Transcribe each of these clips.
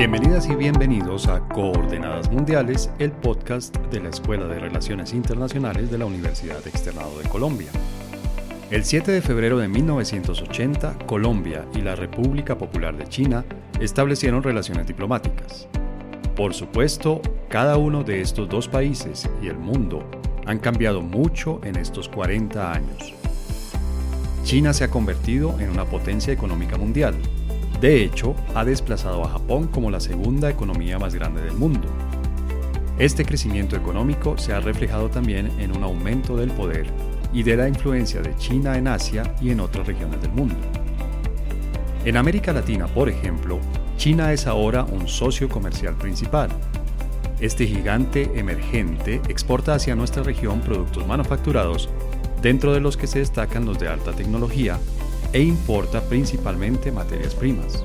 Bienvenidas y bienvenidos a Coordenadas Mundiales, el podcast de la Escuela de Relaciones Internacionales de la Universidad Externado de Colombia. El 7 de febrero de 1980, Colombia y la República Popular de China establecieron relaciones diplomáticas. Por supuesto, cada uno de estos dos países y el mundo han cambiado mucho en estos 40 años. China se ha convertido en una potencia económica mundial. De hecho, ha desplazado a Japón como la segunda economía más grande del mundo. Este crecimiento económico se ha reflejado también en un aumento del poder y de la influencia de China en Asia y en otras regiones del mundo. En América Latina, por ejemplo, China es ahora un socio comercial principal. Este gigante emergente exporta hacia nuestra región productos manufacturados dentro de los que se destacan los de alta tecnología, e importa principalmente materias primas.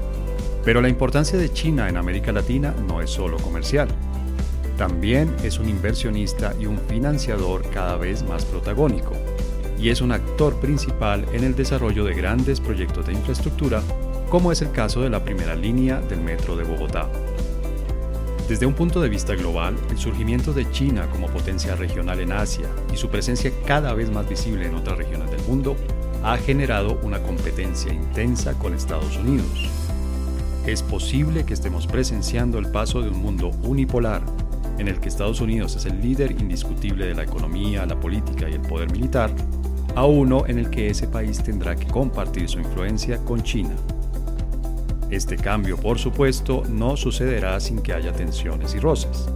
Pero la importancia de China en América Latina no es solo comercial. También es un inversionista y un financiador cada vez más protagónico, y es un actor principal en el desarrollo de grandes proyectos de infraestructura, como es el caso de la primera línea del metro de Bogotá. Desde un punto de vista global, el surgimiento de China como potencia regional en Asia y su presencia cada vez más visible en otras regiones del mundo ha generado una competencia intensa con Estados Unidos. Es posible que estemos presenciando el paso de un mundo unipolar, en el que Estados Unidos es el líder indiscutible de la economía, la política y el poder militar, a uno en el que ese país tendrá que compartir su influencia con China. Este cambio, por supuesto, no sucederá sin que haya tensiones y roces.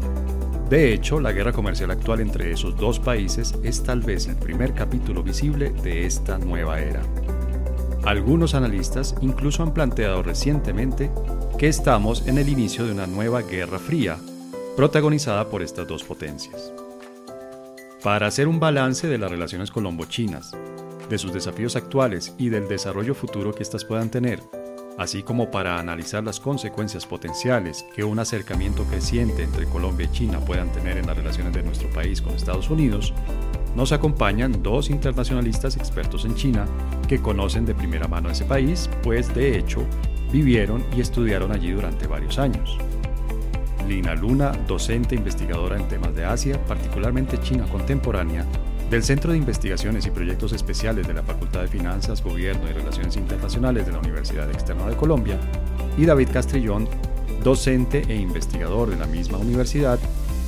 De hecho, la guerra comercial actual entre esos dos países es tal vez el primer capítulo visible de esta nueva era. Algunos analistas incluso han planteado recientemente que estamos en el inicio de una nueva guerra fría, protagonizada por estas dos potencias. Para hacer un balance de las relaciones colombo-chinas, de sus desafíos actuales y del desarrollo futuro que éstas puedan tener, así como para analizar las consecuencias potenciales que un acercamiento creciente entre Colombia y China puedan tener en las relaciones de nuestro país con Estados Unidos, nos acompañan dos internacionalistas expertos en China que conocen de primera mano ese país, pues de hecho vivieron y estudiaron allí durante varios años. Lina Luna, docente investigadora en temas de Asia, particularmente China contemporánea, del Centro de Investigaciones y Proyectos Especiales de la Facultad de Finanzas, Gobierno y Relaciones Internacionales de la Universidad Externa de Colombia, y David Castrillón, docente e investigador de la misma universidad,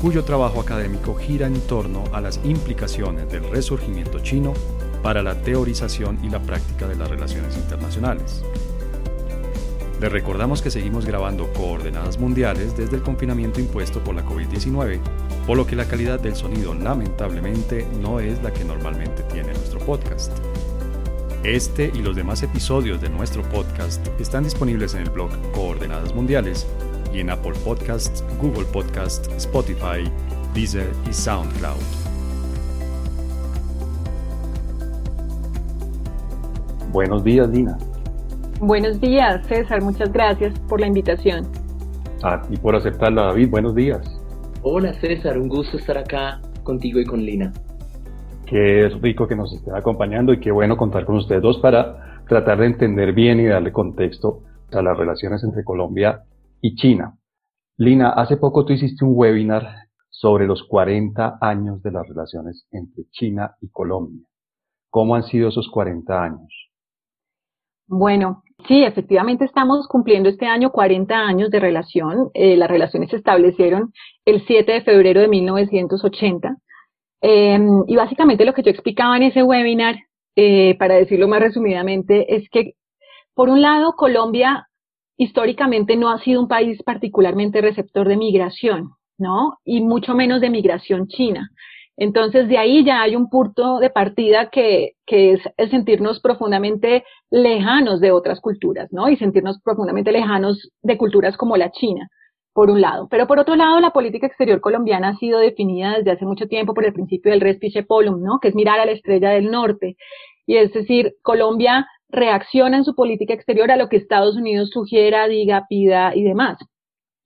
cuyo trabajo académico gira en torno a las implicaciones del resurgimiento chino para la teorización y la práctica de las relaciones internacionales. Les recordamos que seguimos grabando coordenadas mundiales desde el confinamiento impuesto por la COVID-19, por lo que la calidad del sonido lamentablemente no es la que normalmente tiene nuestro podcast. Este y los demás episodios de nuestro podcast están disponibles en el blog Coordenadas Mundiales y en Apple Podcasts, Google Podcasts, Spotify, Deezer y SoundCloud. Buenos días, Dina. Buenos días, César. Muchas gracias por la invitación. Ah, y por aceptarla, David. Buenos días. Hola, César. Un gusto estar acá contigo y con Lina. Qué rico que nos estén acompañando y qué bueno contar con ustedes dos para tratar de entender bien y darle contexto a las relaciones entre Colombia y China. Lina, hace poco tú hiciste un webinar sobre los 40 años de las relaciones entre China y Colombia. ¿Cómo han sido esos 40 años? Bueno, sí, efectivamente estamos cumpliendo este año 40 años de relación. Eh, las relaciones se establecieron el 7 de febrero de 1980. Em, y básicamente lo que yo explicaba en ese webinar, eh, para decirlo más resumidamente, es que, por un lado, Colombia históricamente no ha sido un país particularmente receptor de migración, ¿no? Y mucho menos de migración china. Entonces, de ahí ya hay un punto de partida que, es el sentirnos profundamente lejanos de otras culturas, ¿no? Y sentirnos profundamente lejanos de culturas como la China, por un lado. Pero por otro lado, la política exterior colombiana ha sido definida desde hace mucho tiempo por el principio del respice polum, ¿no? Que es mirar a la estrella del norte. Y es decir, Colombia reacciona en su política exterior a lo que Estados Unidos sugiera, diga, pida y demás.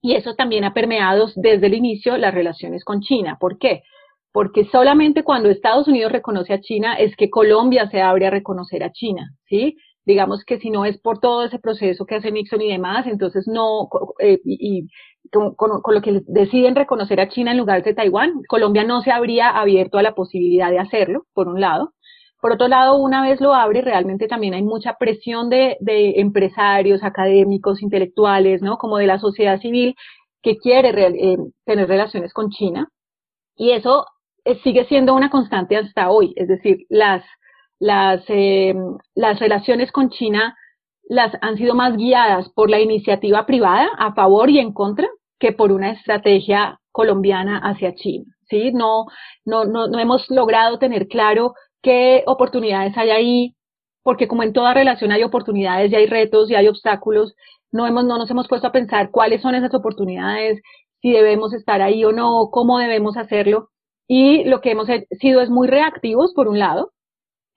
Y eso también ha permeado desde el inicio las relaciones con China. ¿Por qué? Porque solamente cuando Estados Unidos reconoce a China es que Colombia se abre a reconocer a China, ¿sí? digamos que si no es por todo ese proceso que hace Nixon y demás, entonces no, eh, y, con, lo que deciden reconocer a China en lugar de Taiwán, Colombia no se habría abierto a la posibilidad de hacerlo, por un lado. Por otro lado, una vez lo abre, realmente también hay mucha presión de, empresarios, académicos, intelectuales, ¿no? Como de la sociedad civil que quiere eh, tener relaciones con China. Y eso sigue siendo una constante hasta hoy. Es decir, las, las, eh, las relaciones con China las han sido más guiadas por la iniciativa privada a favor y en contra que por una estrategia colombiana hacia China. ¿sí? No, no, no, no hemos logrado tener claro qué oportunidades hay ahí, porque como en toda relación hay oportunidades y hay retos y hay obstáculos, no, hemos, no nos hemos puesto a pensar cuáles son esas oportunidades, si debemos estar ahí o no, cómo debemos hacerlo. Y lo que hemos sido es muy reactivos, por un lado,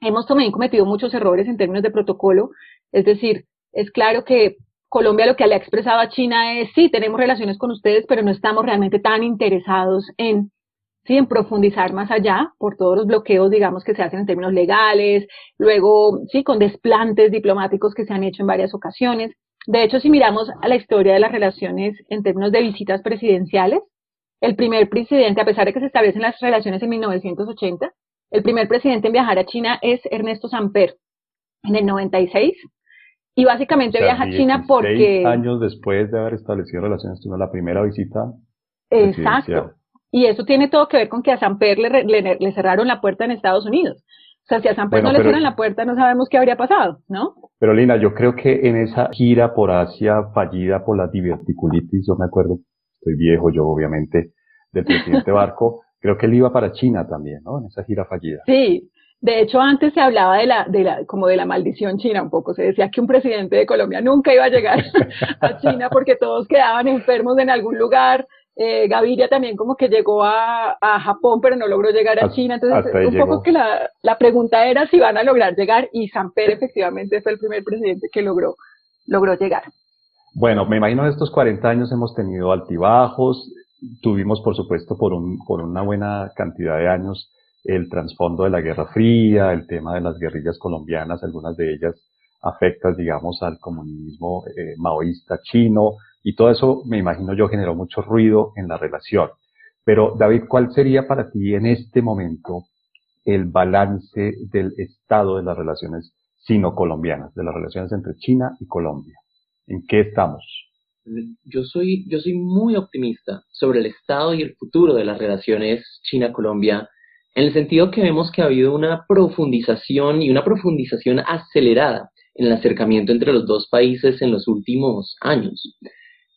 Hemos también cometido muchos errores en términos de protocolo, es decir, es claro que Colombia lo que le ha expresado a China es, sí, tenemos relaciones con ustedes, pero no estamos realmente tan interesados en, sí, en profundizar más allá por todos los bloqueos, digamos, que se hacen en términos legales, luego, sí, con desplantes diplomáticos que se han hecho en varias ocasiones. De hecho, si miramos a la historia de las relaciones en términos de visitas presidenciales, el primer presidente, a pesar de que se establecen las relaciones en 1980, el primer presidente en viajar a China es Ernesto Samper, en el 96. Y básicamente viaja a China porque... años después de haber establecido relaciones, tuvo la primera visita. Exacto. Y eso tiene todo que ver con que a Samper le, le, cerraron la puerta en Estados Unidos. O sea, si a Samper no le cierran la puerta, no sabemos qué habría pasado, ¿no? Pero Lina, yo creo que en esa gira por Asia fallida por la diverticulitis, yo me acuerdo, estoy viejo yo obviamente, del presidente Barco, Creo que él iba para China también, ¿no? En esa gira fallida. Sí, de hecho, antes se hablaba de la, de la, como de la maldición china un poco. Se decía que un presidente de Colombia nunca iba a llegar a China porque todos quedaban enfermos en algún lugar. Eh, Gaviria también como que llegó a, a, Japón, pero no logró llegar a China. Entonces, un poco que la, la pregunta era si van a lograr llegar y Samper efectivamente fue el primer presidente que logró, logró llegar. Bueno, me imagino en estos 40 años hemos tenido altibajos, tuvimos, por supuesto, por, un, por una buena cantidad de años el trasfondo de la Guerra Fría, el tema de las guerrillas colombianas, algunas de ellas afectas, digamos, al comunismo eh, maoísta chino, y todo eso, me imagino yo, generó mucho ruido en la relación. Pero, David, ¿cuál sería para ti en este momento el balance del estado de las relaciones sino-colombianas, de las relaciones entre China y Colombia? ¿En qué estamos? yo soy, yo soy muy optimista sobre el estado y el futuro de las relaciones China-Colombia, en el sentido que vemos que ha habido una profundización y una profundización acelerada en el acercamiento entre los dos países en los últimos años.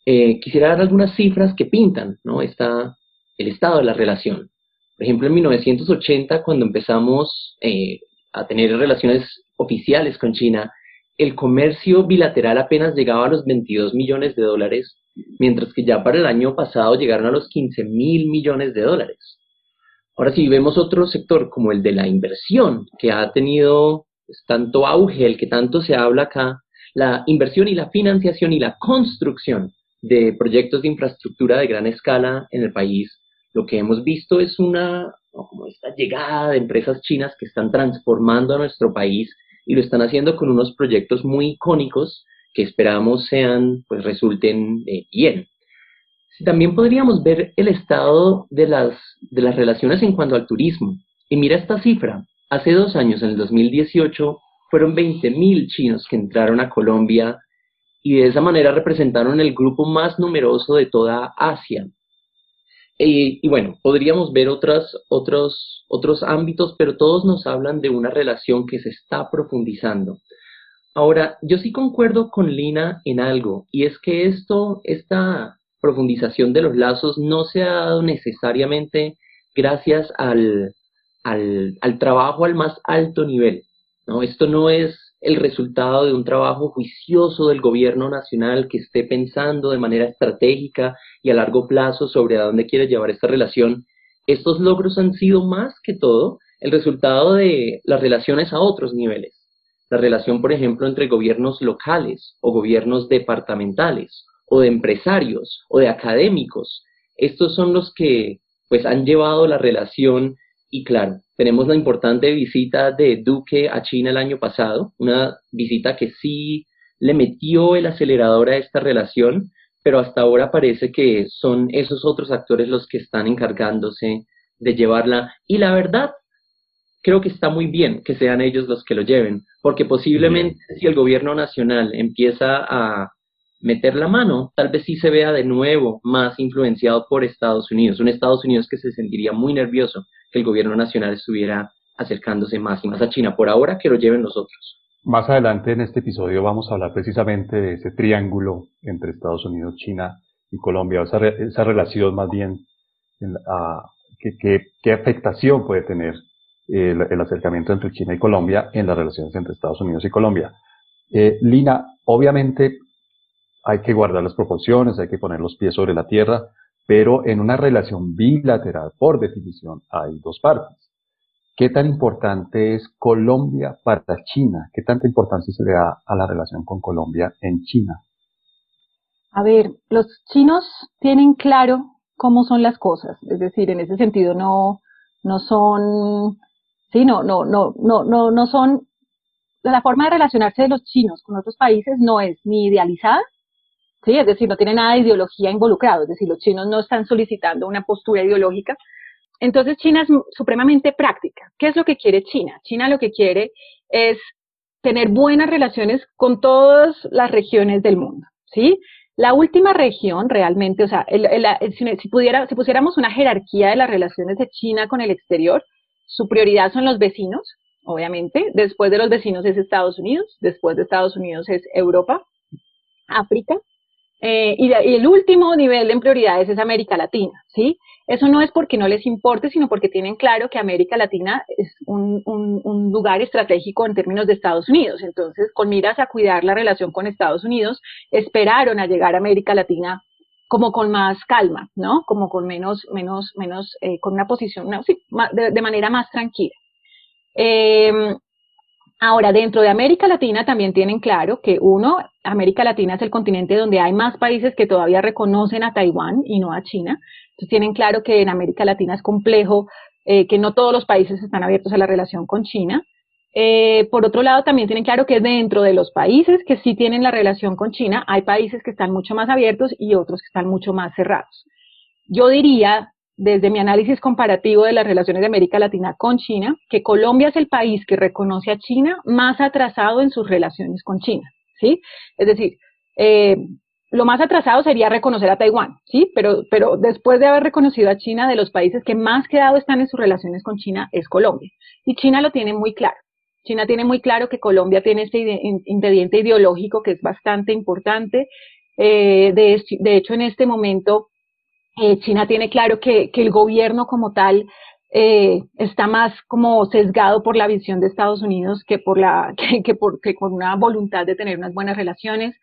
Eh, quisiera dar algunas cifras que pintan ¿no? Está el estado de la relación. Por ejemplo, en 1980, cuando empezamos eh, a tener relaciones oficiales con China, el comercio bilateral apenas llegaba a los 22 millones de dólares, mientras que ya para el año pasado llegaron a los 15 mil millones de dólares. Ahora si vemos otro sector como el de la inversión, que ha tenido pues, tanto auge, el que tanto se habla acá, la inversión y la financiación y la construcción de proyectos de infraestructura de gran escala en el país, lo que hemos visto es una, como esta llegada de empresas chinas que están transformando a nuestro país y lo están haciendo con unos proyectos muy icónicos que esperamos sean, pues resulten eh, bien. También podríamos ver el estado de las, de las relaciones en cuanto al turismo. Y mira esta cifra. Hace dos años, en el 2018, fueron 20.000 chinos que entraron a Colombia y de esa manera representaron el grupo más numeroso de toda Asia. Y, bueno, podríamos ver otras, otros, otros ámbitos, pero todos nos hablan de una relación que se está profundizando. Ahora, yo sí concuerdo con Lina en algo, y es que esto, esta profundización de los lazos no se ha dado necesariamente gracias al, al, al trabajo al más alto nivel. ¿no? Esto no es el resultado de un trabajo juicioso del gobierno nacional que esté pensando de manera estratégica y a largo plazo sobre a dónde quiere llevar esta relación, estos logros han sido más que todo el resultado de las relaciones a otros niveles. La relación, por ejemplo, entre gobiernos locales o gobiernos departamentales o de empresarios o de académicos. Estos son los que pues han llevado la relación y claro, tenemos la importante visita de Duque a China el año pasado, una visita que sí le metió el acelerador a esta relación, pero hasta ahora parece que son esos otros actores los que están encargándose de llevarla. Y la verdad, creo que está muy bien que sean ellos los que lo lleven, porque posiblemente si el gobierno nacional empieza a meter la mano, tal vez sí se vea de nuevo más influenciado por Estados Unidos, un Estados Unidos que se sentiría muy nervioso que el gobierno nacional estuviera acercándose más y más a China. Por ahora que lo lleven los otros. Más adelante en este episodio vamos a hablar precisamente de ese triángulo entre Estados Unidos, China y Colombia, esa, esa relación más bien, qué afectación puede tener el, el, acercamiento entre China y Colombia en las relaciones entre Estados Unidos y Colombia. Eh, Lina, obviamente hay que guardar las proporciones, hay que poner los pies sobre la tierra, pero en una relación bilateral, por definición, hay dos partes. ¿Qué tan importante es Colombia para China? ¿Qué tanta importancia se le da a la relación con Colombia en China? A ver, los chinos tienen claro cómo son las cosas, es decir, en ese sentido no, no son, sí, no, no, no, no, no, no son, la forma de relacionarse de los chinos con otros países no es ni idealizada, ¿sí? Es decir, no tiene nada de ideología involucrado, es decir, los chinos no están solicitando una postura ideológica. Entonces, China es supremamente práctica. ¿Qué es lo que quiere China? China lo que quiere es tener buenas relaciones con todas las regiones del mundo, ¿sí? La última región realmente, o sea, si, pudiera, si pusiéramos una jerarquía de las relaciones de China con el exterior, su prioridad son los vecinos, obviamente. Después de los vecinos es Estados Unidos, después de Estados Unidos es Europa, África, eh, y, el último nivel en prioridades es América Latina, ¿sí? Eso no es porque no les importe, sino porque tienen claro que América Latina es un, un, lugar estratégico en términos de Estados Unidos. Entonces, con miras a cuidar la relación con Estados Unidos, esperaron a llegar a América Latina como con más calma, ¿no? Como con menos, menos, menos, eh, con una posición, sí, de, de, manera más tranquila. Eh, Ahora, dentro de América Latina también tienen claro que uno, América Latina es el continente donde hay más países que todavía reconocen a Taiwán y no a China. Entonces tienen claro que en América Latina es complejo, eh, que no todos los países están abiertos a la relación con China. Eh, por otro lado, también tienen claro que dentro de los países que sí tienen la relación con China, hay países que están mucho más abiertos y otros que están mucho más cerrados. Yo diría desde mi análisis comparativo de las relaciones de América Latina con China, que Colombia es el país que reconoce a China más atrasado en sus relaciones con China, ¿sí? Es decir, eh, lo más atrasado sería reconocer a Taiwán, ¿sí? Pero, pero después de haber reconocido a China, de los países que más quedado están en sus relaciones con China es Colombia. Y China lo tiene muy claro. China tiene muy claro que Colombia tiene este ingrediente ideológico que es bastante importante. Eh, de hecho, en este momento, eh, China tiene claro que, el gobierno como tal eh, está más como sesgado por la visión de Estados Unidos que por la que, por, que con una voluntad de tener unas buenas relaciones.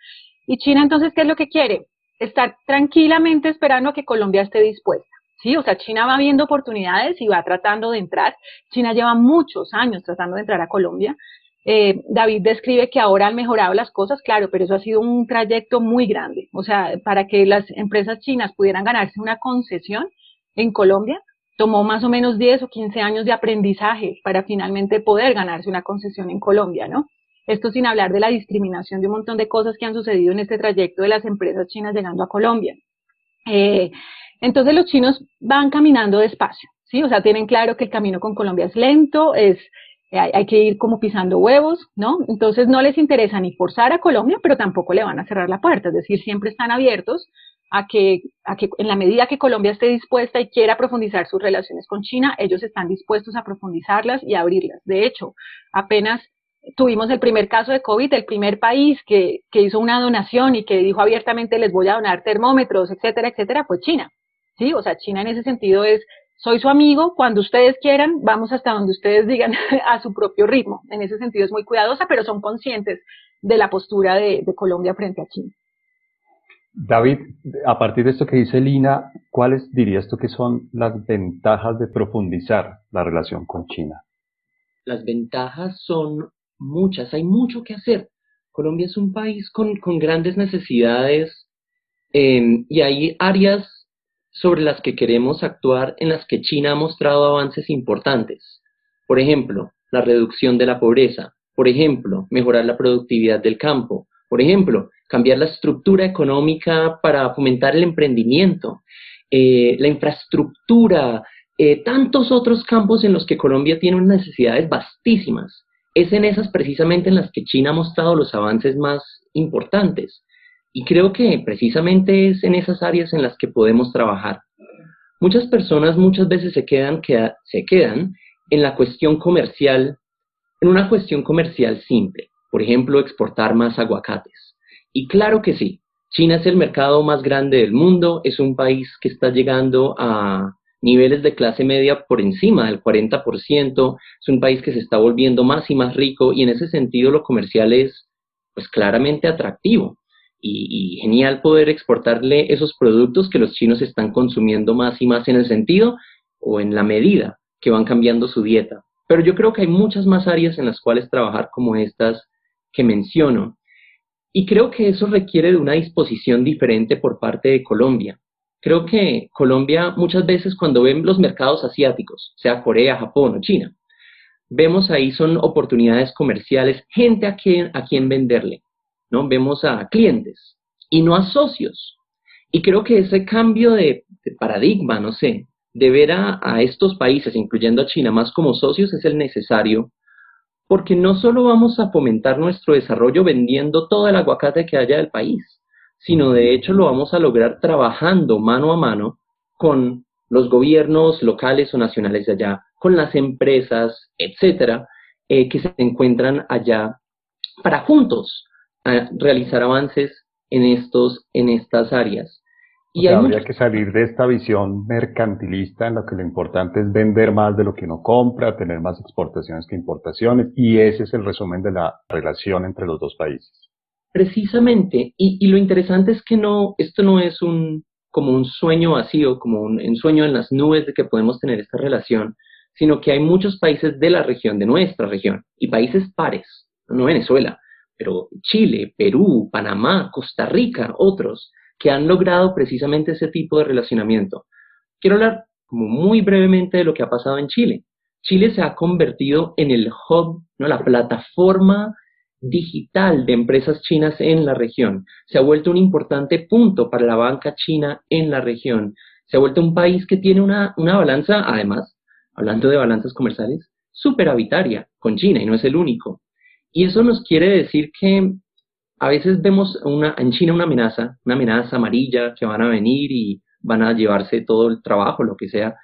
Y China entonces, ¿qué es lo que quiere? Estar tranquilamente esperando a que Colombia esté dispuesta. Sí, o sea, China va viendo oportunidades y va tratando de entrar. China lleva muchos años tratando de entrar a Colombia eh, David describe que ahora han mejorado las cosas, claro, pero eso ha sido un trayecto muy grande. O sea, para que las empresas chinas pudieran ganarse una concesión en Colombia, tomó más o menos 10 o 15 años de aprendizaje para finalmente poder ganarse una concesión en Colombia, ¿no? Esto sin hablar de la discriminación de un montón de cosas que han sucedido en este trayecto de las empresas chinas llegando a Colombia. Eh, entonces los chinos van caminando despacio, ¿sí? O sea, tienen claro que el camino con Colombia es lento, es, hay, que ir como pisando huevos, ¿no? Entonces no les interesa ni forzar a Colombia, pero tampoco le van a cerrar la puerta, es decir, siempre están abiertos a que, a que en la medida que Colombia esté dispuesta y quiera profundizar sus relaciones con China, ellos están dispuestos a profundizarlas y abrirlas. De hecho, apenas tuvimos el primer caso de COVID, el primer país que, que hizo una donación y que dijo abiertamente les voy a donar termómetros, etcétera, etcétera, fue China. Sí, o sea, China en ese sentido es soy su amigo, cuando ustedes quieran, vamos hasta donde ustedes digan a su propio ritmo. En ese sentido es muy cuidadosa, pero son conscientes de la postura de, Colombia frente a China. David, a partir de esto que dice Lina, ¿cuáles dirías tú que son las ventajas de profundizar la relación con China? Las ventajas son muchas, hay mucho que hacer. Colombia es un país con, grandes necesidades eh, y hay áreas sobre las que queremos actuar en las que China ha mostrado avances importantes. Por ejemplo, la reducción de la pobreza, por ejemplo, mejorar la productividad del campo, por ejemplo, cambiar la estructura económica para fomentar el emprendimiento, eh, la infraestructura, eh, tantos otros campos en los que Colombia tiene unas necesidades vastísimas. Es en esas precisamente en las que China ha mostrado los avances más importantes. Y creo que precisamente es en esas áreas en las que podemos trabajar. Muchas personas muchas veces se quedan, se quedan en la cuestión comercial, en una cuestión comercial simple. Por ejemplo, exportar más aguacates. Y claro que sí, China es el mercado más grande del mundo, es un país que está llegando a niveles de clase media por encima del 40%, es un país que se está volviendo más y más rico y en ese sentido lo comercial es pues claramente atractivo y, genial poder exportarle esos productos que los chinos están consumiendo más y más en el sentido o en la medida que van cambiando su dieta. Pero yo creo que hay muchas más áreas en las cuales trabajar como estas que menciono. Y creo que eso requiere de una disposición diferente por parte de Colombia. Creo que Colombia muchas veces cuando ven los mercados asiáticos, sea Corea, Japón o China, vemos ahí son oportunidades comerciales, gente a a quien venderle. ¿No? Vemos a clientes y no a socios. Y creo que ese cambio de, paradigma, no sé, de ver a, estos países, incluyendo a China, más como socios es el necesario, porque no solo vamos a fomentar nuestro desarrollo vendiendo todo el aguacate que haya del país, sino de hecho lo vamos a lograr trabajando mano a mano con los gobiernos locales o nacionales de allá, con las empresas, etcétera, eh, que se encuentran allá para juntos a realizar avances en, estos, en estas áreas. Y habría que salir de esta visión mercantilista en la que lo importante es vender más de lo que uno compra, tener más exportaciones que importaciones, y ese es el resumen de la relación entre los dos países. Precisamente, y, lo interesante es que no, esto no es un como un sueño vacío, como un, un sueño en las nubes de que podemos tener esta relación, sino que hay muchos países de la región, de nuestra región, y países pares, no Venezuela, pero Chile, Perú, Panamá, Costa Rica, otros, que han logrado precisamente ese tipo de relacionamiento. Quiero hablar muy brevemente de lo que ha pasado en Chile. Chile se ha convertido en el hub, ¿no? la plataforma digital de empresas chinas en la región. Se ha vuelto un importante punto para la banca china en la región. Se ha vuelto un país que tiene una, una balanza, además, hablando de balanzas comerciales, superavitaria con China y no es el único. Y eso nos quiere decir que a veces vemos una, en China una amenaza, una amenaza amarilla que van a venir y van a llevarse todo el trabajo, lo que sea.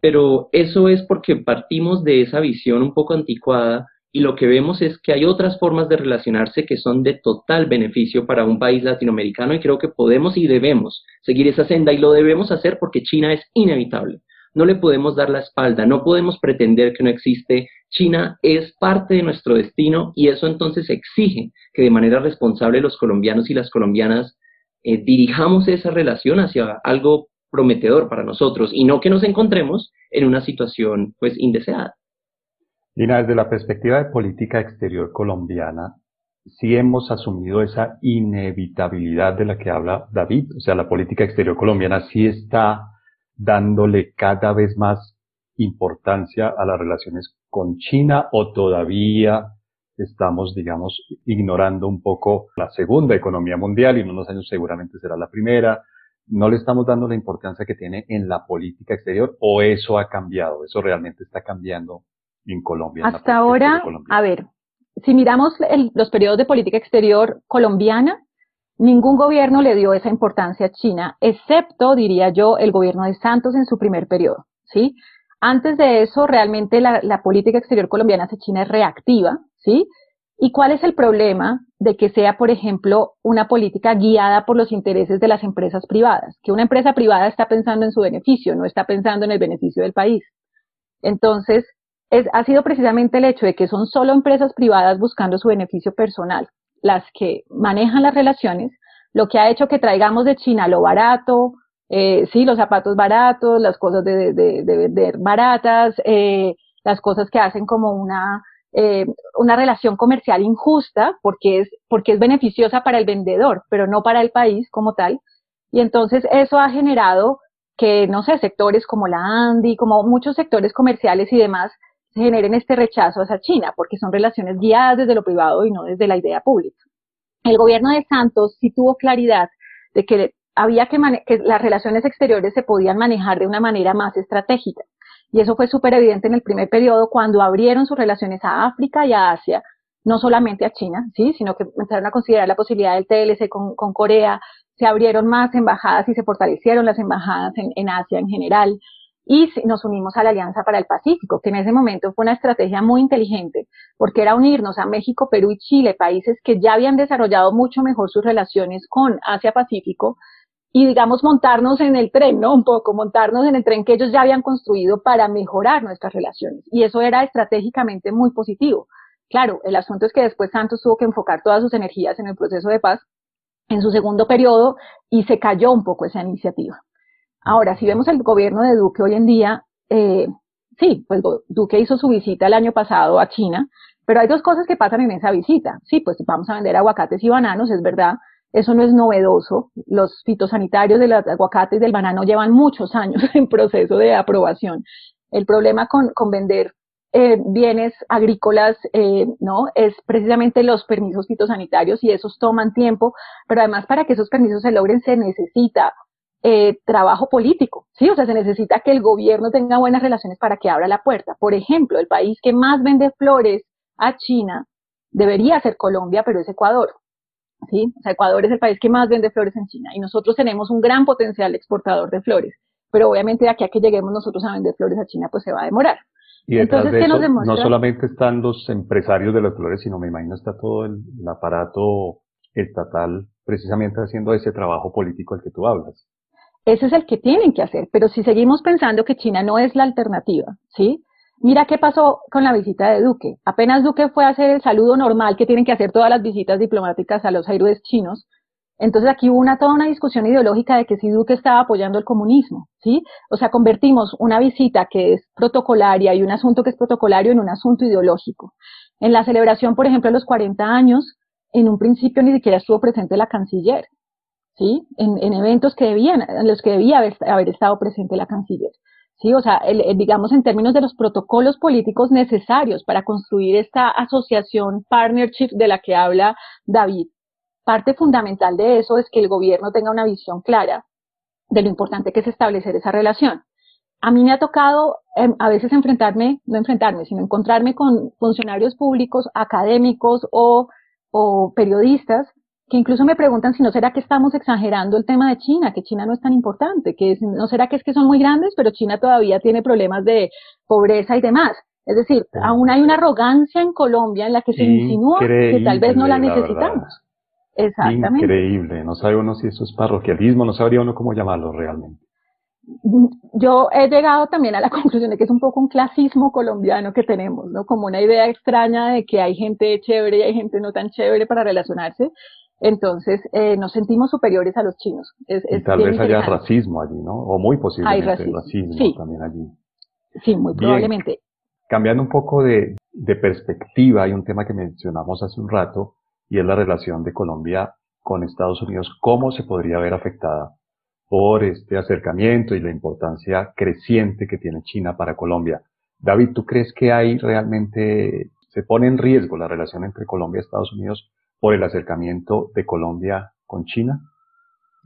Pero eso es porque partimos de esa visión un poco anticuada y lo que vemos es que hay otras formas de relacionarse que son de total beneficio para un país latinoamericano y creo que podemos y debemos seguir esa senda y lo debemos hacer porque China es inevitable. No le podemos dar la espalda, no podemos pretender que no existe China es parte de nuestro destino y eso entonces exige que de manera responsable los colombianos y las colombianas eh, dirijamos esa relación hacia algo prometedor para nosotros y no que nos encontremos en una situación pues indeseada. Lina, desde la perspectiva de política exterior colombiana, sí hemos asumido esa inevitabilidad de la que habla David, o sea, la política exterior colombiana sí está dándole cada vez más importancia a las relaciones con China o todavía estamos, digamos, ignorando un poco la segunda economía mundial y en unos años seguramente será la primera. No le estamos dando la importancia que tiene en la política exterior o eso ha cambiado, eso realmente está cambiando en Colombia. Hasta ahora, a ver, si miramos los periodos de política exterior colombiana, ningún gobierno le dio esa importancia a China, excepto, diría yo, el gobierno de Santos en su primer periodo, ¿sí? Antes de eso, realmente la, política exterior colombiana hacia China es reactiva, ¿sí? ¿Y cuál es el problema de que sea, por ejemplo, una política guiada por los intereses de las empresas privadas? Que una empresa privada está pensando en su beneficio, no está pensando en el beneficio del país. Entonces, es, ha sido precisamente el hecho de que son solo empresas privadas buscando su beneficio personal las que manejan las relaciones, lo que ha hecho que traigamos de China lo barato, eh, sí, los zapatos baratos, las cosas de, de, de vender baratas, eh, las cosas que hacen como una, eh, una relación comercial injusta, porque es, porque es beneficiosa para el vendedor, pero no para el país como tal. Y entonces eso ha generado que, no sé, sectores como la Andi, como muchos sectores comerciales y demás, generen este rechazo hacia China, porque son relaciones guiadas desde lo privado y no desde la idea pública. El gobierno de Santos sí tuvo claridad de que había que, que las relaciones exteriores se podían manejar de una manera más estratégica. Y eso fue súper evidente en el primer periodo cuando abrieron sus relaciones a África y a Asia, no solamente a China, sí, sino que empezaron a considerar la posibilidad del TLC con, Corea, se abrieron más embajadas y se fortalecieron las embajadas en, en Asia en general y nos unimos a la Alianza para el Pacífico, que en ese momento fue una estrategia muy inteligente, porque era unirnos a México, Perú y Chile, países que ya habían desarrollado mucho mejor sus relaciones con Asia-Pacífico, y digamos montarnos en el tren, ¿no? Un poco, montarnos en el tren que ellos ya habían construido para mejorar nuestras relaciones. Y eso era estratégicamente muy positivo. Claro, el asunto es que después Santos tuvo que enfocar todas sus energías en el proceso de paz en su segundo periodo y se cayó un poco esa iniciativa. Ahora, si vemos el gobierno de Duque hoy en día, eh, sí, pues Duque hizo su visita el año pasado a China, pero hay dos cosas que pasan en esa visita. Sí, pues vamos a vender aguacates y bananos, es verdad, eso no es novedoso. Los fitosanitarios del aguacate y del banano llevan muchos años en proceso de aprobación. El problema con, con vender eh, bienes agrícolas, eh, ¿no? Es precisamente los permisos fitosanitarios y esos toman tiempo, pero además para que esos permisos se logren se necesita eh, trabajo político, ¿sí? O sea, se necesita que el gobierno tenga buenas relaciones para que abra la puerta. Por ejemplo, el país que más vende flores a China debería ser Colombia, pero es Ecuador. ¿Sí? O sea, Ecuador es el país que más vende flores en China y nosotros tenemos un gran potencial exportador de flores, pero obviamente de aquí a que lleguemos nosotros a vender flores a China, pues se va a demorar. Y de eso, no solamente están los empresarios de las flores, sino me imagino está todo el, aparato estatal precisamente haciendo ese trabajo político al que tú hablas. Ese es el que tienen que hacer, pero si seguimos pensando que China no es la alternativa, ¿sí? Mira qué pasó con la visita de Duque. Apenas Duque fue a hacer el saludo normal que tienen que hacer todas las visitas diplomáticas a los héroes chinos, entonces aquí hubo una, toda una discusión ideológica de que si Duque estaba apoyando el comunismo, ¿sí? O sea, convertimos una visita que es protocolaria y un asunto que es protocolario en un asunto ideológico. En la celebración, por ejemplo, de los 40 años, en un principio ni siquiera estuvo presente la canciller, ¿sí? En, eventos que debían, en los que debía haber, estado presente la canciller. Sí, o sea, digamos en términos de los protocolos políticos necesarios para construir esta asociación partnership de la que habla David, Parte fundamental de eso es que el gobierno tenga una visión clara de lo importante que es establecer esa relación. A mí me ha tocado em, a veces enfrentarme, no enfrentarme, sino encontrarme con funcionarios públicos, académicos o, o periodistas que incluso me preguntan si no será que estamos exagerando el tema de China, que China no es tan importante, que no será que es que son muy grandes, pero China todavía tiene problemas de pobreza y demás. Es decir, aún hay una arrogancia en Colombia en la que se insinúa que tal vez no la necesitamos. Exactamente. Increíble. No sabe uno si eso es parroquialismo, no sabría uno cómo llamarlo realmente. Yo he llegado también a la conclusión de que es un poco un clasismo colombiano que tenemos, ¿no? Como una idea extraña de que hay gente chévere y hay gente no tan chévere para relacionarse. Entonces, eh, nos sentimos superiores a los chinos. Es, y tal vez haya racismo allí, ¿no? O muy posiblemente hay racismo, también allí. Sí, muy probablemente. Cambiando un poco de, de perspectiva, hay un tema que mencionamos hace un rato, y es la relación de Colombia con Estados Unidos, cómo se podría ver afectada por este acercamiento y la importancia creciente que tiene China para Colombia. David, ¿tú crees que hay realmente, se pone en riesgo la relación entre Colombia y Estados Unidos por el acercamiento de Colombia con China?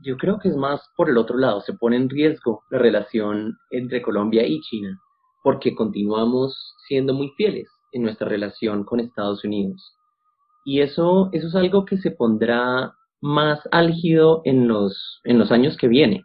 Yo creo que es más por el otro lado, se pone en riesgo la relación entre Colombia y China, porque continuamos siendo muy fieles en nuestra relación con Estados Unidos. Y eso, eso es algo que se pondrá más álgido en los, en los años que vienen.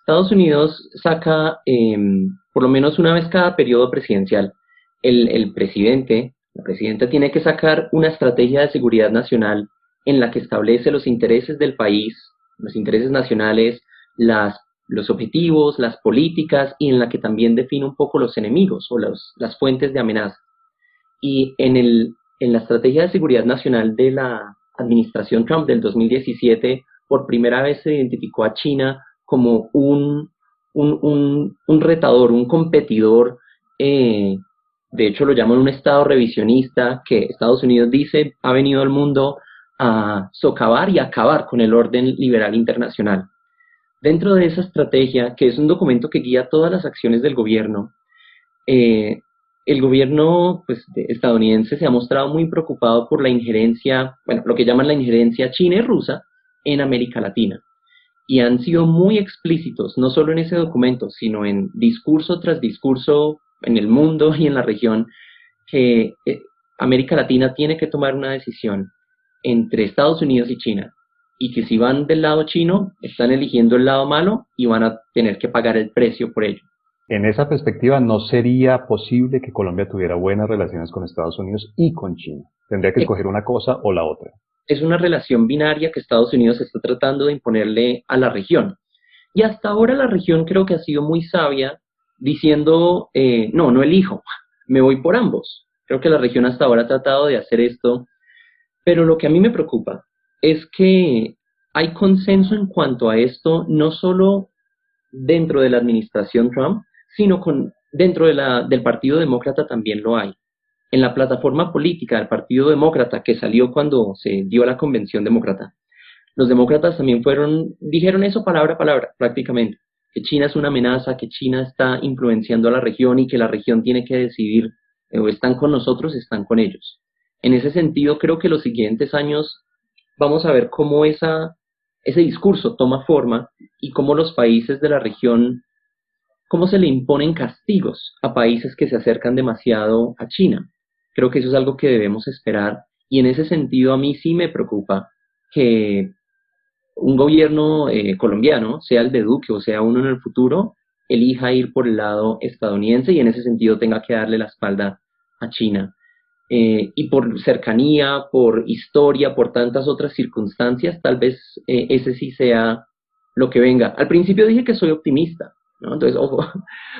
Estados Unidos saca, em, por lo menos una vez cada periodo presidencial, el, el presidente, la presidenta tiene que sacar una estrategia de seguridad nacional en la que establece los intereses del país, los intereses nacionales, las, los objetivos, las políticas y en la que también define un poco los enemigos o las fuentes de amenaza. Y en el, en la Estrategia de Seguridad Nacional de la administración Trump del 2017, por primera vez se identificó a China como un, un, un, retador, un competidor, eh, de hecho lo llaman un Estado revisionista, que Estados Unidos dice ha venido al mundo a socavar y acabar con el orden liberal internacional. dentro de esa estrategia, que es un documento que guía todas las acciones del gobierno, eh, el gobierno pues, estadounidense se ha mostrado muy preocupado por la injerencia, bueno, lo que llaman la injerencia china y rusa en América Latina. Y han sido muy explícitos, no solo en ese documento, sino en discurso tras discurso en el mundo y en la región, que eh, América Latina tiene que tomar una decisión entre Estados Unidos y China. Y que si van del lado chino, están eligiendo el lado malo y van a tener que pagar el precio por ello. En esa perspectiva, no sería posible que Colombia tuviera buenas relaciones con Estados Unidos y con China. Tendría que eh, escoger una cosa o la otra. Es una relación binaria que Estados Unidos está tratando de imponerle a la región. Y hasta ahora la región creo que ha sido muy sabia diciendo, eh, no, no elijo, me voy por ambos. Creo que la región hasta ahora ha tratado de hacer esto. Pero lo que a mí me preocupa es que hay consenso en cuanto a esto, no solo dentro de la administración Trump, sino con, dentro de la, del Partido Demócrata también lo hay. En la plataforma política del Partido Demócrata que salió cuando se dio la convención demócrata, los demócratas también fueron, dijeron eso palabra a palabra prácticamente, que China es una amenaza, que China está influenciando a la región y que la región tiene que decidir eh, o están con nosotros, están con ellos. En ese sentido, creo que los siguientes años vamos a ver cómo esa, ese discurso toma forma y cómo los países de la región cómo se le imponen castigos a países que se acercan demasiado a China. Creo que eso es algo que debemos esperar y en ese sentido a mí sí me preocupa que un gobierno eh, colombiano, sea el de Duque o sea uno en el futuro, elija ir por el lado estadounidense y en ese sentido tenga que darle la espalda a China. Eh, y por cercanía, por historia, por tantas otras circunstancias, tal vez eh, ese sí sea lo que venga. Al principio dije que soy optimista, entonces, ojo,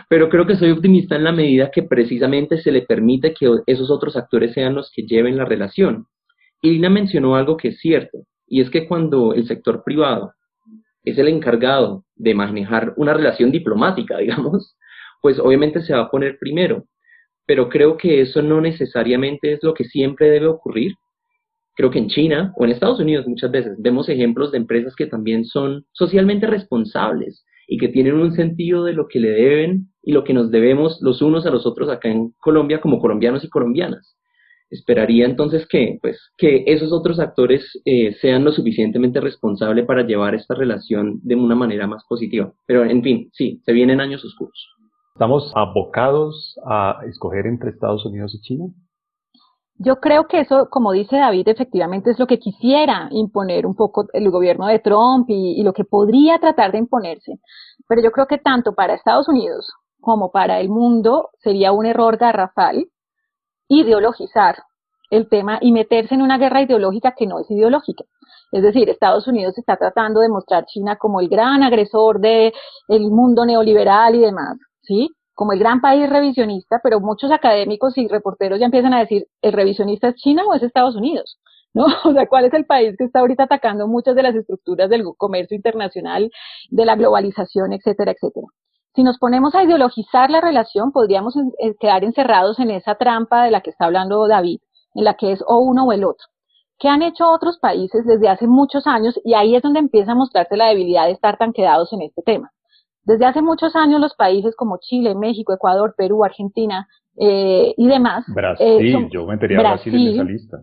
pero creo que soy optimista en la medida que precisamente se le permite que esos otros actores sean los que lleven la relación. Irina mencionó algo que es cierto, y es que cuando el sector privado es el encargado de manejar una relación diplomática, digamos, pues obviamente se va a poner primero. Pero creo que eso no necesariamente es lo que siempre debe ocurrir. Creo que en China o en Estados Unidos muchas veces vemos ejemplos de empresas que también son socialmente responsables y que tienen un sentido de lo que le deben y lo que nos debemos los unos a los otros acá en Colombia como colombianos y colombianas. Esperaría entonces que, pues, que esos otros actores eh, sean lo suficientemente responsables para llevar esta relación de una manera más positiva. Pero, en fin, sí, se vienen años oscuros. ¿Estamos abocados a escoger entre Estados Unidos y China? Yo creo que eso, como dice David, efectivamente es lo que quisiera imponer un poco el gobierno de Trump y, lo que podría tratar de imponerse. Pero yo creo que tanto para Estados Unidos como para el mundo sería un error garrafal ideologizar el tema y meterse en una guerra ideológica que no es ideológica. Es decir, Estados Unidos está tratando de mostrar China como el gran agresor del mundo neoliberal y demás, ¿sí? como el gran país revisionista, pero muchos académicos y reporteros ya empiezan a decir, ¿el revisionista es China o es Estados Unidos? ¿No? O sea, ¿cuál es el país que está ahorita atacando muchas de las estructuras del comercio internacional, de la globalización, etcétera, etcétera? Si nos ponemos a ideologizar la relación, podríamos quedar encerrados en esa trampa de la que está hablando David, en la que es o uno o el otro. ¿Qué han hecho otros países desde hace muchos años? Y ahí es donde empieza a mostrarse la debilidad de estar tan quedados en este tema. Desde hace muchos años los países como Chile, México, Ecuador, Perú, Argentina eh, y demás. Brasil, eh, yo metería Brasil, Brasil en esa lista.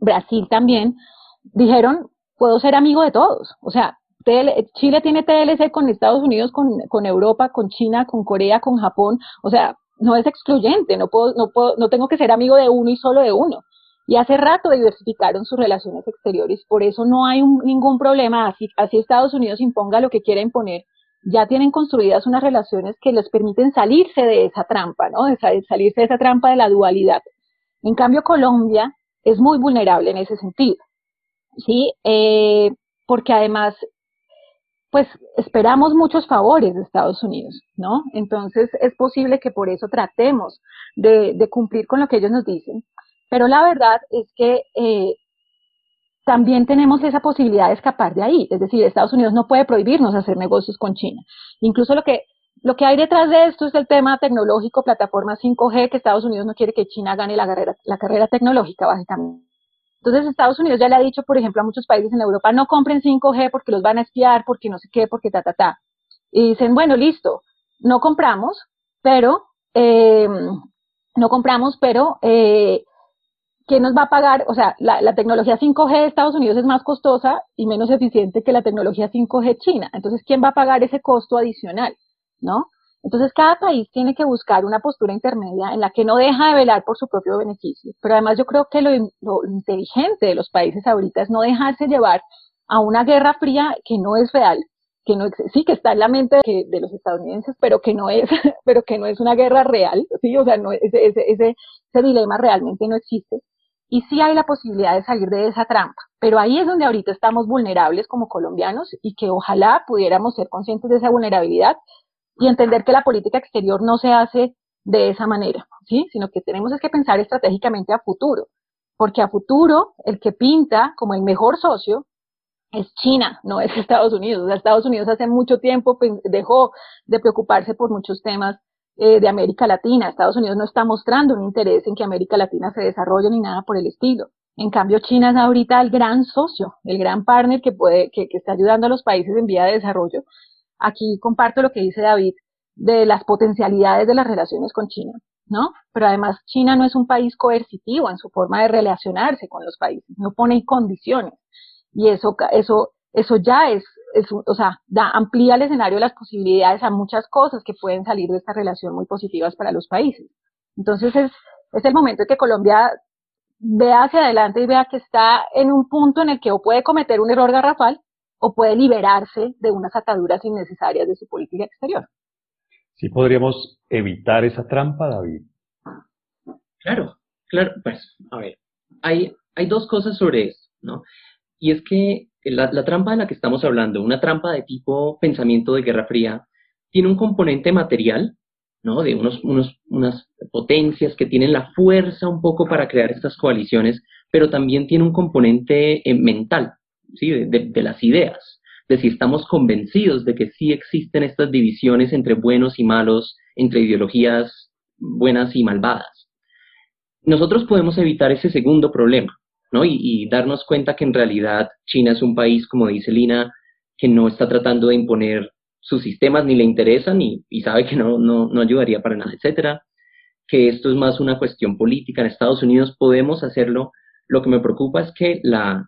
Brasil también dijeron, puedo ser amigo de todos. O sea, Chile tiene TLC con Estados Unidos, con, Europa, con China, con Corea, con Japón. O sea, no es excluyente, no puedo, no puedo, no tengo que ser amigo de uno y solo de uno. Y hace rato diversificaron sus relaciones exteriores, por eso no hay ningún problema, así, así Estados Unidos imponga lo que quiera imponer, ya tienen construidas unas relaciones que les permiten salirse de esa trampa, ¿no? De salirse de esa trampa de la dualidad. En cambio, Colombia es muy vulnerable en ese sentido, ¿sí? Eh, porque además, pues esperamos muchos favores de Estados Unidos, ¿no? Entonces es posible que por eso tratemos de, de cumplir con lo que ellos nos dicen. Pero la verdad es que eh, también tenemos esa posibilidad de escapar de ahí. Es decir, Estados Unidos no puede prohibirnos hacer negocios con China. Incluso lo que, lo que hay detrás de esto es el tema tecnológico, plataforma 5G, que Estados Unidos no quiere que China gane la carrera, la carrera tecnológica, básicamente. Entonces Estados Unidos ya le ha dicho, por ejemplo, a muchos países en Europa, no compren 5G porque los van a espiar, porque no sé qué, porque ta, ta, ta. Y dicen, bueno, listo, no compramos, pero, eh, no compramos, pero, eh, ¿quién nos va a pagar? O sea, la, la, tecnología 5G de Estados Unidos es más costosa y menos eficiente que la tecnología 5G china. Entonces, ¿quién va a pagar ese costo adicional? ¿No? Entonces, cada país tiene que buscar una postura intermedia en la que no deja de velar por su propio beneficio. Pero además yo creo que lo, inteligente de los países ahorita es no dejarse llevar a una guerra fría que no es real, que no sí que está en la mente de, los estadounidenses, pero que no es, pero que no es una guerra real, sí, o sea, no, ese, ese, ese, ese dilema realmente no existe. Y sí hay la posibilidad de salir de esa trampa, pero ahí es donde ahorita estamos vulnerables como colombianos y que ojalá pudiéramos ser conscientes de esa vulnerabilidad y entender que la política exterior no se hace de esa manera, ¿sí? Sino que tenemos es que pensar estratégicamente a futuro, porque a futuro el que pinta como el mejor socio es China, no es Estados Unidos. Estados Unidos hace mucho tiempo pues, dejó de preocuparse por muchos temas eh, de América Latina. Estados Unidos no está mostrando un interés en que América Latina se desarrolle ni nada por el estilo. En cambio, China es ahorita el gran socio, el gran partner que puede, que, que está ayudando a los países en vía de desarrollo aquí comparto lo que dice David de las potencialidades de las relaciones con China, ¿no? Pero además China no es un país coercitivo en su forma de relacionarse con los países, no pone condiciones. Y eso, eso, eso ya es, es o sea, da, amplía el escenario de las posibilidades a muchas cosas que pueden salir de esta relación muy positivas para los países. Entonces es, es el momento de que Colombia vea hacia adelante y vea que está en un punto en el que o puede cometer un error garrafal o puede liberarse de unas ataduras innecesarias de su política exterior. Sí podríamos evitar esa trampa, David. Claro, claro, pues, a ver, hay, hay dos cosas sobre esto, ¿no? Y es que la, la trampa de la que estamos hablando, una trampa de tipo pensamiento de Guerra Fría, tiene un componente material, ¿no? De unos, unos, unas potencias que tienen la fuerza un poco para crear estas coaliciones, pero también tiene un componente eh, mental, de, las ideas, de si estamos convencidos de que sí existen estas divisiones entre buenos y malos, entre ideologías buenas y malvadas. Nosotros podemos evitar ese segundo problema, ¿no? Y, darnos cuenta que en realidad China es un país, como dice Lina, que no está tratando de imponer sus sistemas ni le interesan y, y sabe que no, no, no ayudaría para nada, etcétera. Que esto es más una cuestión política. En Estados Unidos podemos hacerlo. Lo que me preocupa es que la,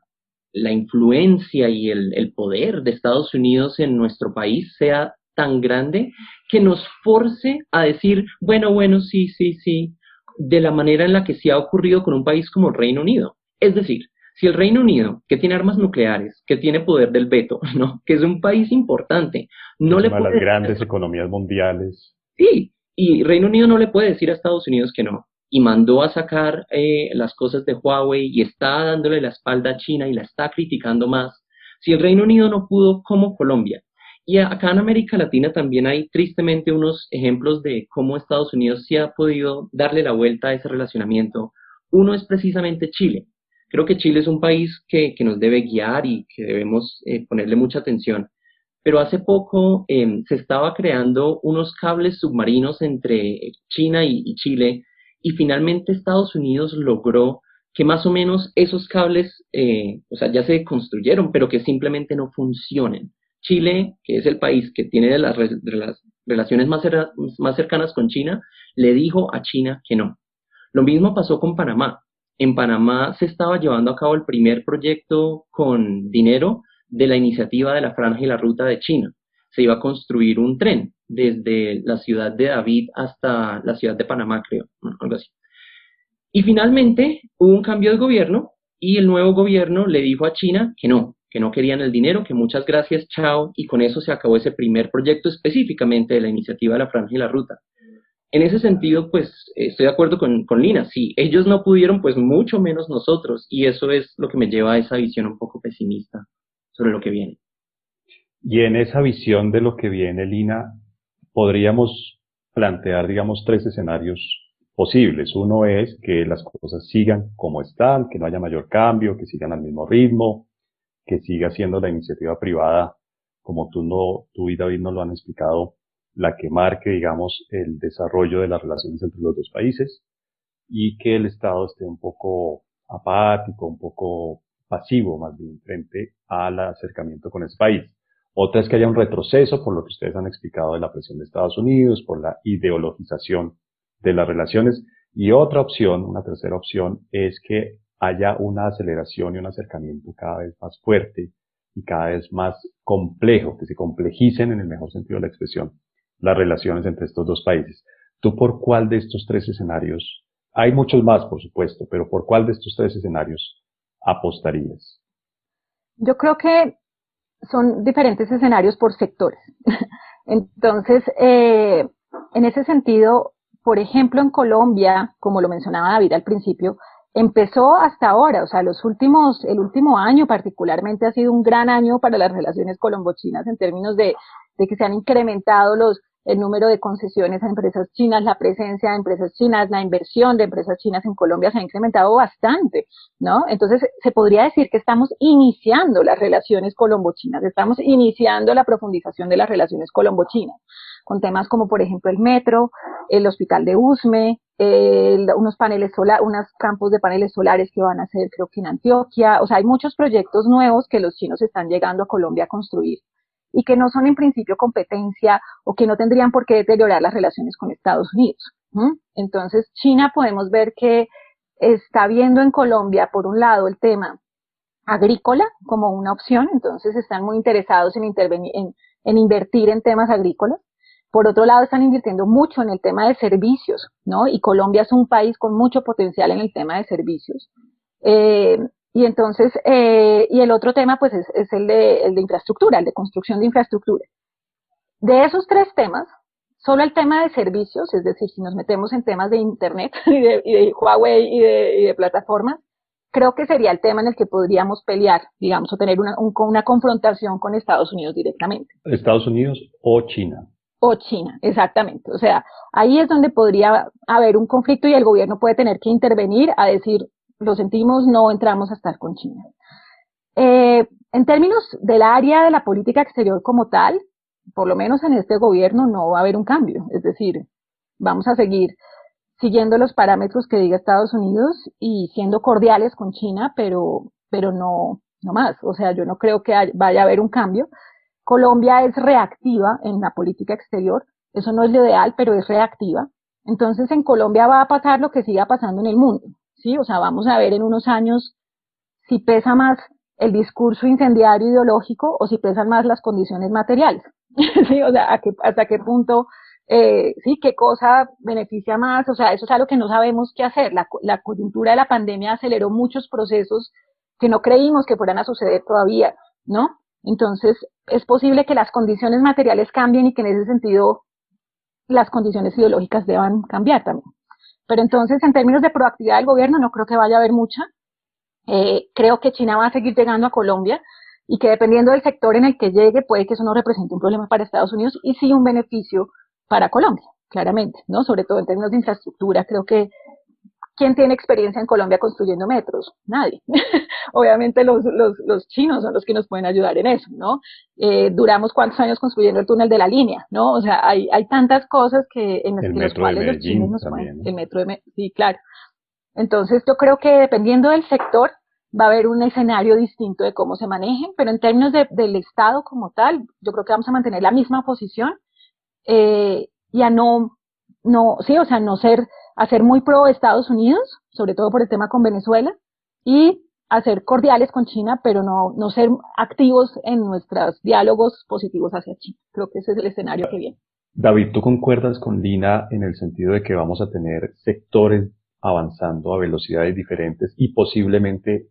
la influencia y el, poder de Estados Unidos en nuestro país sea tan grande que nos force a decir, bueno, bueno, sí, sí, sí, de la manera en la que sí ha ocurrido con un país como el Reino Unido. Es decir, si el Reino Unido, que tiene armas nucleares, que tiene poder del veto, ¿no? que es un país importante, no le puede... las grandes economías mundiales. Sí, y Reino Unido no le puede decir a Estados Unidos que no y mandó a sacar eh, las cosas de Huawei y está dándole la espalda a China y la está criticando más. Si el Reino Unido no pudo, como Colombia. Y acá en América Latina también hay tristemente unos ejemplos de cómo Estados Unidos sí ha podido darle la vuelta a ese relacionamiento. Uno es precisamente Chile. Creo que Chile es un país que, nos debe guiar y que debemos eh, ponerle mucha atención. Pero hace poco em, se estaba creando unos cables submarinos entre China y Chile y finalmente Estados Unidos logró que más o menos esos cables, eh, o sea, ya se construyeron, pero que simplemente no funcionen. Chile, que es el país que tiene las, las relaciones más, más cercanas con China, le dijo a China que no. Lo mismo pasó con Panamá. En Panamá se estaba llevando a cabo el primer proyecto con dinero de la iniciativa de la Franja y la Ruta de China. Se iba a construir un tren desde la ciudad de David hasta la ciudad de Panamá, creo, algo así. Y finalmente hubo un cambio de gobierno y el nuevo gobierno le dijo a China que no, que no querían el dinero, que muchas gracias, chao, y con eso se acabó ese primer proyecto específicamente de la iniciativa de la Franja y la Ruta. En ese sentido, pues estoy de acuerdo con, con Lina, si ellos no pudieron, pues mucho menos nosotros, y eso es lo que me lleva a esa visión un poco pesimista sobre lo que viene. Y en esa visión de lo que viene, Lina, podríamos plantear, digamos, tres escenarios posibles. Uno es que las cosas sigan como están, que no haya mayor cambio, que sigan al mismo ritmo, que siga siendo la iniciativa privada, como tú, no, tú y David nos lo han explicado, la que marque, digamos, el desarrollo de las relaciones entre los dos países y que el Estado esté un poco apático, un poco pasivo más bien frente al acercamiento con ese país. Otra es que haya un retroceso por lo que ustedes han explicado de la presión de Estados Unidos, por la ideologización de las relaciones. Y otra opción, una tercera opción, es que haya una aceleración y un acercamiento cada vez más fuerte y cada vez más complejo, que se complejicen en el mejor sentido de la expresión las relaciones entre estos dos países. ¿Tú por cuál de estos tres escenarios, hay muchos más por supuesto, pero por cuál de estos tres escenarios apostarías? Yo creo que son diferentes escenarios por sectores. Entonces, eh, en ese sentido, por ejemplo, en Colombia, como lo mencionaba David al principio, empezó hasta ahora, o sea, los últimos, el último año particularmente ha sido un gran año para las relaciones colombo-chinas en términos de, de que se han incrementado los, el número de concesiones a empresas chinas, la presencia de empresas chinas, la inversión de empresas chinas en Colombia se ha incrementado bastante, ¿no? Entonces, se podría decir que estamos iniciando las relaciones colombo-chinas, estamos iniciando la profundización de las relaciones colombo-chinas, con temas como, por ejemplo, el metro, el hospital de Usme, unos paneles solares, unos campos de paneles solares que van a ser, creo que en Antioquia, o sea, hay muchos proyectos nuevos que los chinos están llegando a Colombia a construir y que no son en principio competencia o que no tendrían por qué deteriorar las relaciones con Estados Unidos. Entonces, China podemos ver que está viendo en Colombia, por un lado, el tema agrícola como una opción, entonces están muy interesados en, intervenir, en, en invertir en temas agrícolas. Por otro lado, están invirtiendo mucho en el tema de servicios, ¿no? Y Colombia es un país con mucho potencial en el tema de servicios. Eh, y entonces, eh, y el otro tema, pues, es, es el, de, el de infraestructura, el de construcción de infraestructura. De esos tres temas, solo el tema de servicios, es decir, si nos metemos en temas de Internet y de, y de Huawei y de, y de, plataformas, creo que sería el tema en el que podríamos pelear, digamos, o tener una, un, una confrontación con Estados Unidos directamente. Estados Unidos o China. O China, exactamente. O sea, ahí es donde podría haber un conflicto y el gobierno puede tener que intervenir a decir, lo sentimos, no entramos a estar con China. Eh, en términos del área de la política exterior como tal, por lo menos en este gobierno no va a haber un cambio. Es decir, vamos a seguir siguiendo los parámetros que diga Estados Unidos y siendo cordiales con China, pero, pero no, no más. O sea, yo no creo que vaya a haber un cambio. Colombia es reactiva en la política exterior. Eso no es lo ideal, pero es reactiva. Entonces en Colombia va a pasar lo que siga pasando en el mundo. ¿Sí? O sea, vamos a ver en unos años si pesa más el discurso incendiario ideológico o si pesan más las condiciones materiales, ¿sí? O sea, hasta qué punto, eh, sí, qué cosa beneficia más, o sea, eso es algo que no sabemos qué hacer. La, la coyuntura de la pandemia aceleró muchos procesos que no creímos que fueran a suceder todavía, ¿no? Entonces, es posible que las condiciones materiales cambien y que en ese sentido las condiciones ideológicas deban cambiar también. Pero entonces, en términos de proactividad del gobierno, no creo que vaya a haber mucha. Eh, creo que China va a seguir llegando a Colombia y que dependiendo del sector en el que llegue, puede que eso no represente un problema para Estados Unidos y sí un beneficio para Colombia, claramente, ¿no? Sobre todo en términos de infraestructura, creo que ¿quién tiene experiencia en Colombia construyendo metros? Nadie. Obviamente los, los, los, chinos son los que nos pueden ayudar en eso, ¿no? Eh, duramos cuántos años construyendo el túnel de la línea, ¿no? O sea, hay, hay tantas cosas que en las que los cuales los chinos nos pueden. El metro de Medellín, sí, claro. Entonces yo creo que dependiendo del sector va a haber un escenario distinto de cómo se manejen, pero en términos de, del Estado como tal, yo creo que vamos a mantener la misma posición eh, y a no, no, sí, o sea, no ser a ser muy pro Estados Unidos, sobre todo por el tema con Venezuela, y a ser cordiales con China, pero no, no ser activos en nuestros diálogos positivos hacia China. Creo que ese es el escenario que viene. David, ¿tú concuerdas con Lina en el sentido de que vamos a tener sectores avanzando a velocidades diferentes y posiblemente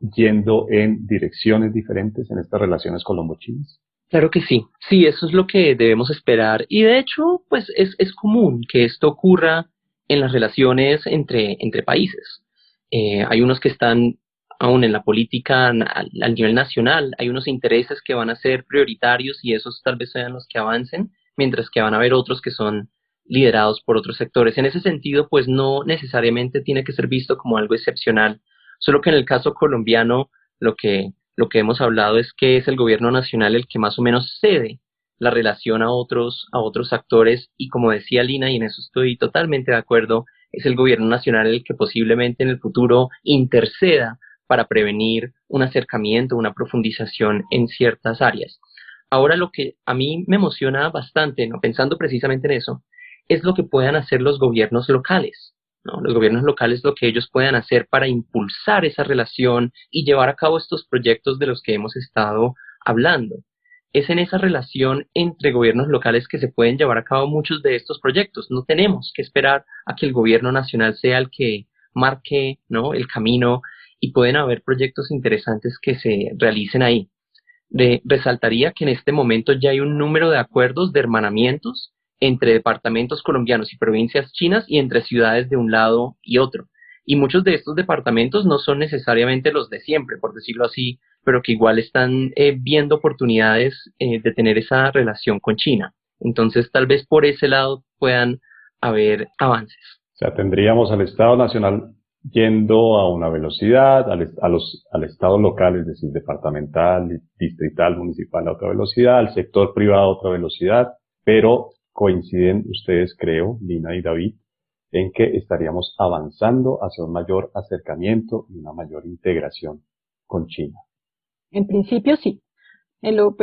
yendo en direcciones diferentes en estas relaciones colombo-chinas? Claro que sí, sí, eso es lo que debemos esperar y de hecho, pues es, es común que esto ocurra en las relaciones entre, entre países. Eh, hay unos que están aún en la política al, nivel nacional, hay unos intereses que van a ser prioritarios y esos tal vez sean los que avancen, mientras que van a haber otros que son liderados por otros sectores. En ese sentido, pues no necesariamente tiene que ser visto como algo excepcional, solo que en el caso colombiano lo que, lo que hemos hablado es que es el gobierno nacional el que más o menos cede la relación a otros, a otros actores y como decía Lina, y en eso estoy totalmente de acuerdo, es el gobierno nacional el que posiblemente en el futuro interceda para prevenir un acercamiento, una profundización en ciertas áreas. Ahora lo que a mí me emociona bastante, ¿no? pensando precisamente en eso, es lo que puedan hacer los gobiernos locales. Los gobiernos locales lo que ellos puedan hacer para impulsar esa relación y llevar a cabo estos proyectos de los que hemos estado hablando. Es en esa relación entre gobiernos locales que se pueden llevar a cabo muchos de estos proyectos. No tenemos que esperar a que el gobierno nacional sea el que marque el camino y pueden haber proyectos interesantes que se realicen ahí. resaltaría que en este momento ya hay un número de acuerdos de hermanamientos entre departamentos colombianos y provincias chinas y entre ciudades de un lado y otro. Y muchos de estos departamentos no son necesariamente los de siempre, por decirlo así, pero que igual están eh, viendo oportunidades eh, de tener esa relación con China. Entonces, tal vez por ese lado puedan haber avances. O sea, tendríamos al Estado Nacional yendo a una velocidad, al, a al Estado local, es decir, departamental, distrital, municipal a otra velocidad, al sector privado a otra velocidad, pero coinciden ustedes, creo, Lina y David, en que estaríamos avanzando hacia un mayor acercamiento y una mayor integración con China. En principio sí, pero,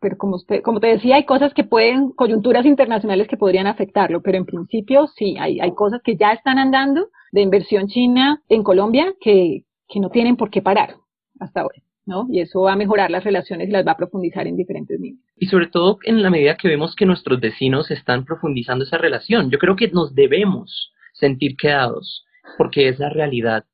pero como, usted, como te decía, hay cosas que pueden, coyunturas internacionales que podrían afectarlo, pero en principio sí, hay, hay cosas que ya están andando de inversión china en Colombia que, que no tienen por qué parar hasta ahora. ¿no? Y eso va a mejorar las relaciones y las va a profundizar en diferentes niveles. Y sobre todo en la medida que vemos que nuestros vecinos están profundizando esa relación. Yo creo que nos debemos sentir quedados, porque es la realidad.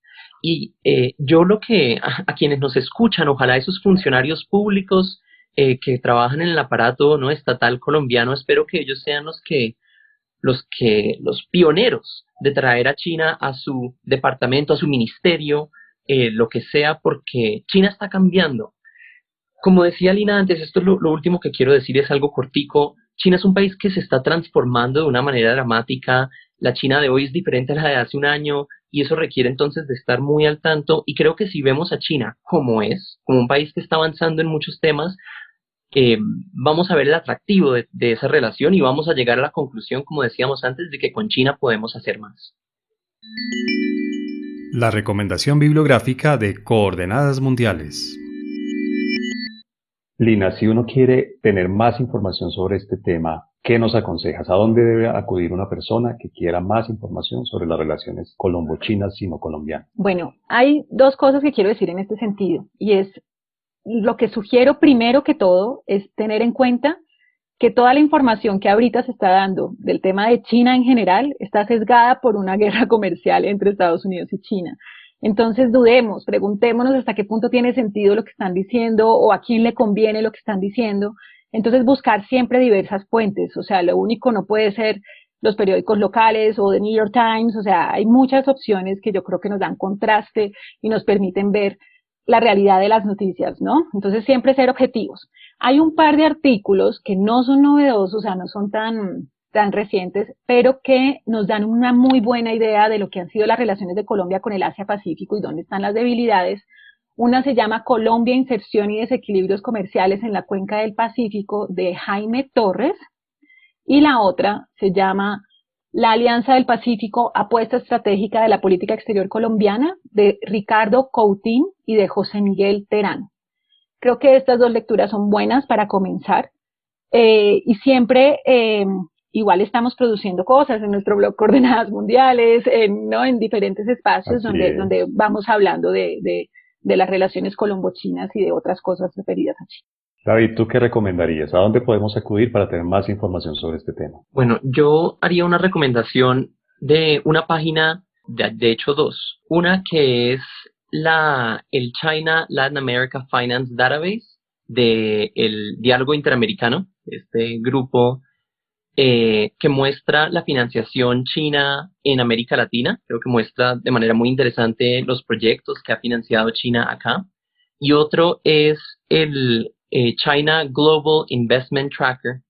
Y eh, yo lo que a, quienes nos escuchan, ojalá esos funcionarios públicos eh, que trabajan en el aparato no estatal colombiano, espero que ellos sean los que los que los pioneros de traer a China a su departamento, a su ministerio, eh, lo que sea, porque China está cambiando. Como decía Lina antes, esto es lo, último que quiero decir, es algo cortico. China es un país que se está transformando de una manera dramática. La China de hoy es diferente a la de hace un año y eso requiere entonces de estar muy al tanto. Y creo que si vemos a China como es, como un país que está avanzando en muchos temas, eh, vamos a ver el atractivo de, de esa relación y vamos a llegar a la conclusión, como decíamos antes, de que con China podemos hacer más. La recomendación bibliográfica de Coordenadas Mundiales. Lina, si uno quiere tener más información sobre este tema, ¿qué nos aconsejas? ¿A dónde debe acudir una persona que quiera más información sobre las relaciones colombo-chinas sino-colombianas? Bueno, hay dos cosas que quiero decir en este sentido y es lo que sugiero primero que todo es tener en cuenta que toda la información que ahorita se está dando del tema de China en general está sesgada por una guerra comercial entre Estados Unidos y China. Entonces dudemos, preguntémonos hasta qué punto tiene sentido lo que están diciendo o a quién le conviene lo que están diciendo. Entonces buscar siempre diversas fuentes, o sea, lo único no puede ser los periódicos locales o The New York Times, o sea, hay muchas opciones que yo creo que nos dan contraste y nos permiten ver la realidad de las noticias, ¿no? Entonces siempre ser objetivos. Hay un par de artículos que no son novedosos, o sea, no son tan, tan recientes, pero que nos dan una muy buena idea de lo que han sido las relaciones de Colombia con el Asia-Pacífico y dónde están las debilidades. Una se llama Colombia, Inserción y Desequilibrios Comerciales en la Cuenca del Pacífico de Jaime Torres y la otra se llama la Alianza del Pacífico, apuesta estratégica de la política exterior colombiana, de Ricardo Coutín y de José Miguel Terán. Creo que estas dos lecturas son buenas para comenzar eh, y siempre eh, igual estamos produciendo cosas en nuestro blog Coordenadas Mundiales, en, ¿no? en diferentes espacios donde, donde vamos hablando de, de, de las relaciones colombo-chinas y de otras cosas referidas a China. David, ¿tú qué recomendarías? ¿A dónde podemos acudir para tener más información sobre este tema? Bueno, yo haría una recomendación de una página, de, hecho dos. Una que es la, el China Latin America Finance Database del el Diálogo Interamericano, este grupo eh, que muestra la financiación china en América Latina. Creo que muestra de manera muy interesante los proyectos que ha financiado China acá. Y otro es el eh, China Global Investment Tracker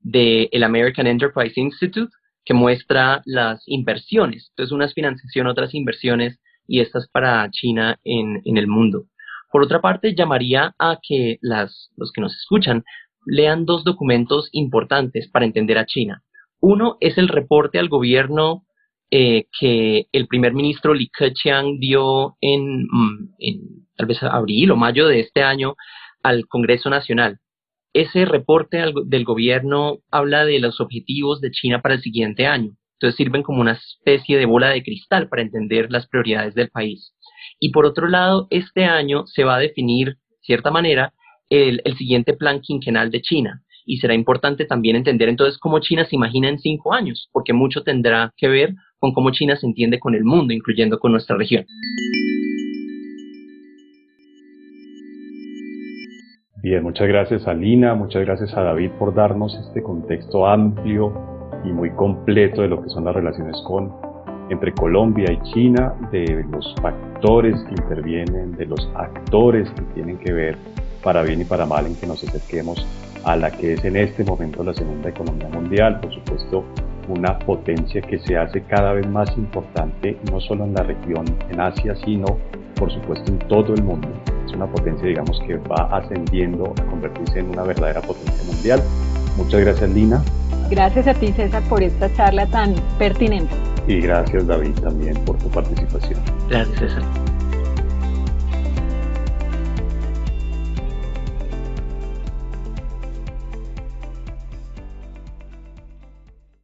del el American Enterprise Institute, que muestra las inversiones. Entonces, unas financiación, otras inversiones, y estas para China en, en el mundo. Por otra parte, llamaría a que las, los que nos escuchan lean dos documentos importantes para entender a China. Uno es el reporte al gobierno eh, que el primer ministro Li Keqiang dio en, mm, en tal vez abril o mayo de este año al Congreso Nacional. Ese reporte del gobierno habla de los objetivos de China para el siguiente año. Entonces sirven como una especie de bola de cristal para entender las prioridades del país. Y por otro lado, este año se va a definir, de cierta manera, el, siguiente plan quinquenal de China. Y será importante también entender entonces cómo China se imagina en cinco años, porque mucho tendrá que ver con cómo China se entiende con el mundo, incluyendo con nuestra región. Bien, muchas gracias a Lina, muchas gracias a David por darnos este contexto amplio y muy completo de lo que son las relaciones con entre Colombia y China, de los factores que intervienen, de los actores que tienen que ver para bien y para mal en que nos acerquemos a la que es en este momento la segunda economía mundial, por supuesto una potencia que se hace cada vez más importante no solo en la región, en Asia, sino por supuesto en todo el mundo. Es una potencia, digamos, que va ascendiendo a convertirse en una verdadera potencia mundial. Muchas gracias, Lina. Gracias a ti, César, por esta charla tan pertinente. Y gracias, David, también por tu participación. Gracias, César.